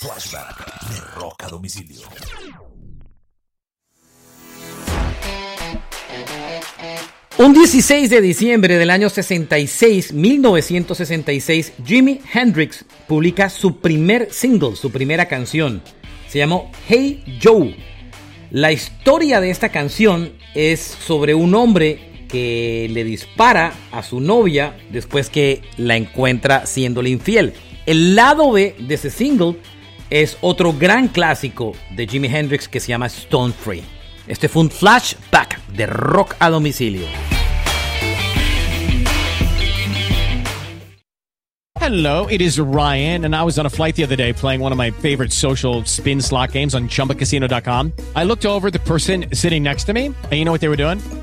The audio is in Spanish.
Flashback de Rock a Domicilio. Un 16 de diciembre del año 66, 1966, Jimi Hendrix publica su primer single, su primera canción. Se llamó Hey Joe. La historia de esta canción es sobre un hombre que le dispara a su novia después que la encuentra siéndole infiel. El lado B de ese single es otro gran clásico de Jimi Hendrix que se llama Stone Free. Este fue un flashback de rock a domicilio. Hello, it is Ryan, and I was on a flight the other day playing one of my favorite social spin slot games on chumbacasino.com. I looked over the person sitting next to me, and you know what they were doing?